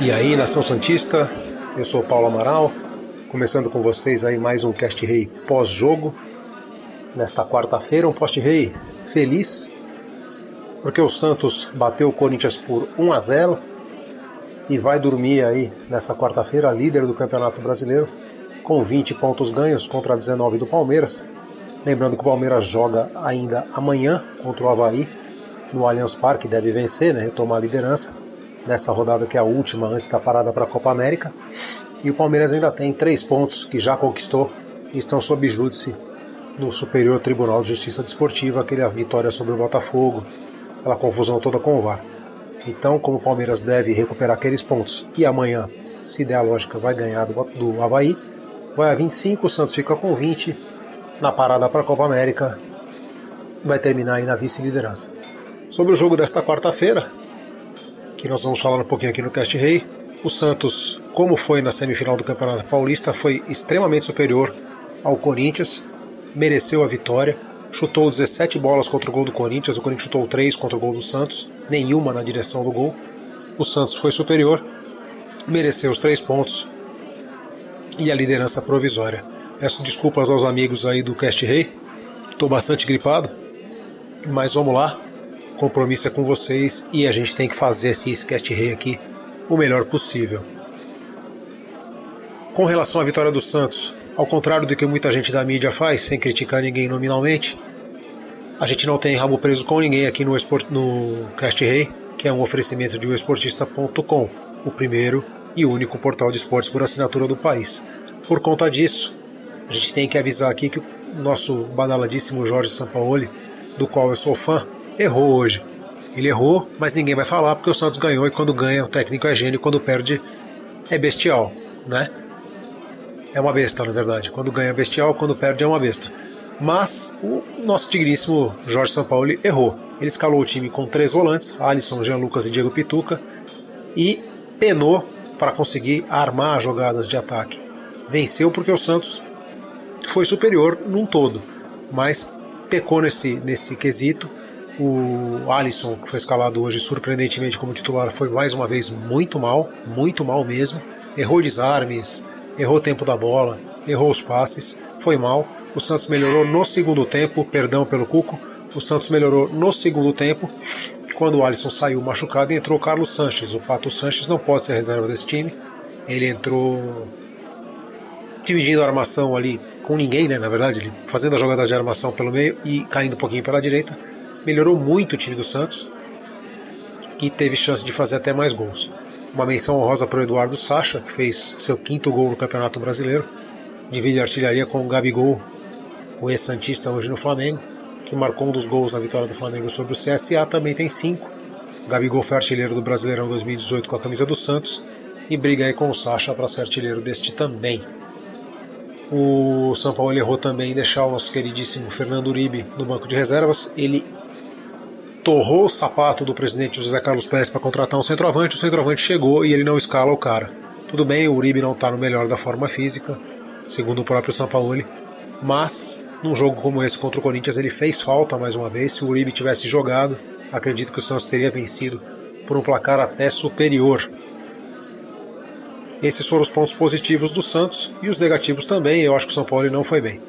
E aí, Nação Santista, eu sou Paulo Amaral, começando com vocês aí mais um Cast Rei pós-jogo. Nesta quarta-feira, um Post Rei feliz, porque o Santos bateu o Corinthians por 1 a 0 e vai dormir aí nessa quarta-feira líder do Campeonato Brasileiro com 20 pontos ganhos contra 19 do Palmeiras. Lembrando que o Palmeiras joga ainda amanhã contra o Havaí no Allianz Parque, deve vencer, né, retomar a liderança nessa rodada que é a última antes da parada para a Copa América. E o Palmeiras ainda tem três pontos que já conquistou e estão sob júdice no Superior Tribunal de Justiça Desportiva, aquela vitória sobre o Botafogo, aquela confusão toda com o VAR. Então, como o Palmeiras deve recuperar aqueles pontos e amanhã, se der a lógica, vai ganhar do, do Havaí, vai a 25, o Santos fica com 20 na parada para a Copa América, vai terminar aí na vice-liderança. Sobre o jogo desta quarta-feira, que nós vamos falar um pouquinho aqui no Cast Rei. O Santos, como foi na semifinal do Campeonato Paulista, foi extremamente superior ao Corinthians, mereceu a vitória, chutou 17 bolas contra o gol do Corinthians, o Corinthians chutou 3 contra o gol do Santos, nenhuma na direção do gol. O Santos foi superior, mereceu os 3 pontos e a liderança provisória. Peço desculpas aos amigos aí do Cast Rei, estou bastante gripado, mas vamos lá, compromisso é com vocês e a gente tem que fazer esse Cast Rei aqui o melhor possível. Com relação à vitória do Santos, ao contrário do que muita gente da mídia faz, sem criticar ninguém nominalmente, a gente não tem rabo preso com ninguém aqui no, Esport, no Cast Rei, que é um oferecimento de esportista.com, o primeiro e único portal de esportes por assinatura do país. Por conta disso, a gente tem que avisar aqui que o nosso badaladíssimo Jorge Sampaoli, do qual eu sou fã, errou hoje. Ele errou, mas ninguém vai falar porque o Santos ganhou e quando ganha o técnico é gênio, quando perde é bestial, né? É uma besta, na verdade. Quando ganha é bestial, quando perde é uma besta. Mas o nosso digníssimo Jorge Sampaoli errou. Ele escalou o time com três volantes, Alisson, Jean Lucas e Diego Pituca, e penou para conseguir armar jogadas de ataque. Venceu porque o Santos foi superior num todo, mas pecou nesse, nesse quesito o Alisson, que foi escalado hoje surpreendentemente como titular, foi mais uma vez muito mal, muito mal mesmo. Errou desarmes, errou o tempo da bola, errou os passes, foi mal. O Santos melhorou no segundo tempo, perdão pelo Cuco. O Santos melhorou no segundo tempo, quando o Alisson saiu machucado e entrou Carlos Sanches. O Pato Sanches não pode ser reserva desse time. Ele entrou dividindo a armação ali com ninguém, né? Na verdade, ele fazendo a jogada de armação pelo meio e caindo um pouquinho pela direita melhorou muito o time do Santos e teve chance de fazer até mais gols. Uma menção honrosa para o Eduardo Sacha, que fez seu quinto gol no Campeonato Brasileiro, divide a artilharia com o Gabigol, o ex-santista hoje no Flamengo, que marcou um dos gols na vitória do Flamengo sobre o CSA, também tem cinco. O Gabigol foi artilheiro do Brasileirão 2018 com a camisa do Santos e briga aí com o Sacha para ser artilheiro deste também. O São Paulo errou também em deixar o nosso queridíssimo Fernando Uribe no banco de reservas. Ele torrou o sapato do presidente José Carlos Pérez para contratar um centroavante, o centroavante chegou e ele não escala o cara. Tudo bem, o Uribe não está no melhor da forma física, segundo o próprio Sampaoli, mas num jogo como esse contra o Corinthians ele fez falta mais uma vez. Se o Uribe tivesse jogado, acredito que o Santos teria vencido por um placar até superior. Esses foram os pontos positivos do Santos e os negativos também. Eu acho que o São Paulo não foi bem.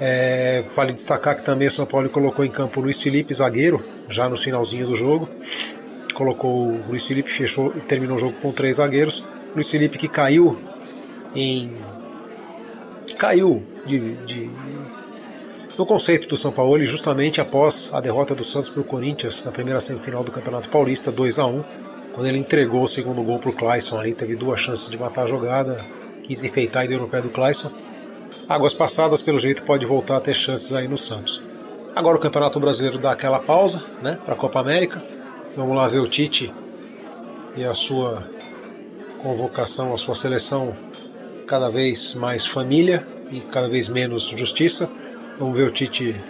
É, vale destacar que também o São Paulo colocou em campo o Luiz Felipe, zagueiro, já no finalzinho do jogo. Colocou o Luiz Felipe, fechou e terminou o jogo com três zagueiros. Luiz Felipe que caiu em. caiu de, de no conceito do São Paulo, justamente após a derrota do Santos para o Corinthians na primeira semifinal do Campeonato Paulista, 2 a 1 quando ele entregou o segundo gol para o Clayson ali, teve duas chances de matar a jogada, quis enfeitar e deu no pé do Clayson. Águas passadas, pelo jeito, pode voltar a ter chances aí no Santos. Agora o Campeonato Brasileiro dá aquela pausa, né, para a Copa América. Vamos lá ver o Tite e a sua convocação, a sua seleção cada vez mais família e cada vez menos justiça. Vamos ver o Tite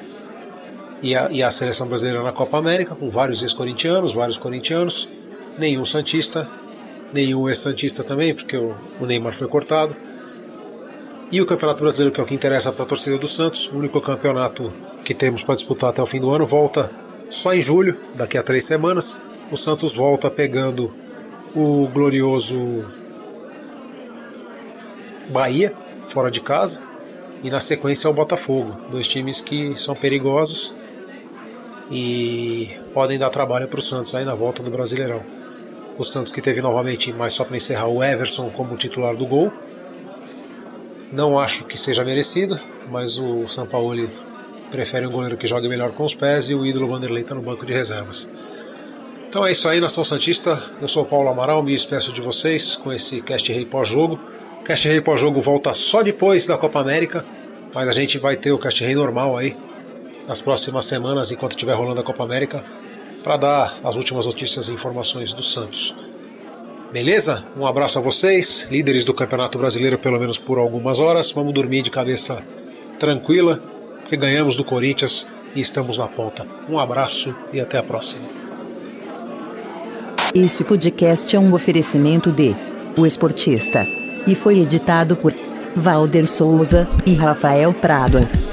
e a, e a seleção brasileira na Copa América, com vários ex-corintianos, vários corintianos, nenhum Santista, nenhum ex-Santista também, porque o, o Neymar foi cortado. E o Campeonato Brasileiro, que é o que interessa para a torcida do Santos, o único campeonato que temos para disputar até o fim do ano, volta só em julho, daqui a três semanas. O Santos volta pegando o glorioso Bahia, fora de casa, e na sequência é o Botafogo, dois times que são perigosos e podem dar trabalho para o Santos aí na volta do Brasileirão. O Santos que teve novamente, mais só para encerrar, o Everson como titular do gol. Não acho que seja merecido, mas o São Paulo prefere um goleiro que jogue melhor com os pés e o ídolo Vanderlei está no banco de reservas. Então é isso aí, Nação Santista. Eu sou o Paulo Amaral, me despeço de vocês com esse Cast Rei pós-jogo. Cast Rei pós-jogo volta só depois da Copa América, mas a gente vai ter o Cast Rei normal aí nas próximas semanas, enquanto estiver rolando a Copa América, para dar as últimas notícias e informações do Santos. Beleza? Um abraço a vocês, líderes do Campeonato Brasileiro, pelo menos por algumas horas. Vamos dormir de cabeça tranquila, porque ganhamos do Corinthians e estamos na ponta. Um abraço e até a próxima. Esse podcast é um oferecimento de O Esportista e foi editado por Valder Souza e Rafael Prado.